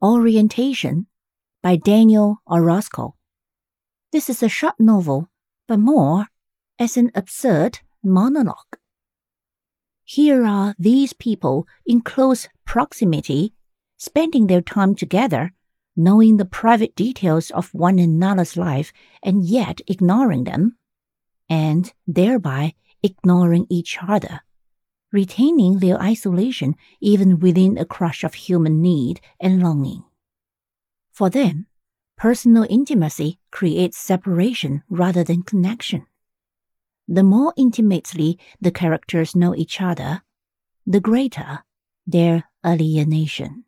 Orientation by Daniel Orozco. This is a short novel, but more as an absurd monologue. Here are these people in close proximity, spending their time together, knowing the private details of one another's life and yet ignoring them, and thereby ignoring each other, retaining their isolation even within a crush of human need and longing. For them, personal intimacy creates separation rather than connection. The more intimately the characters know each other, the greater their alienation.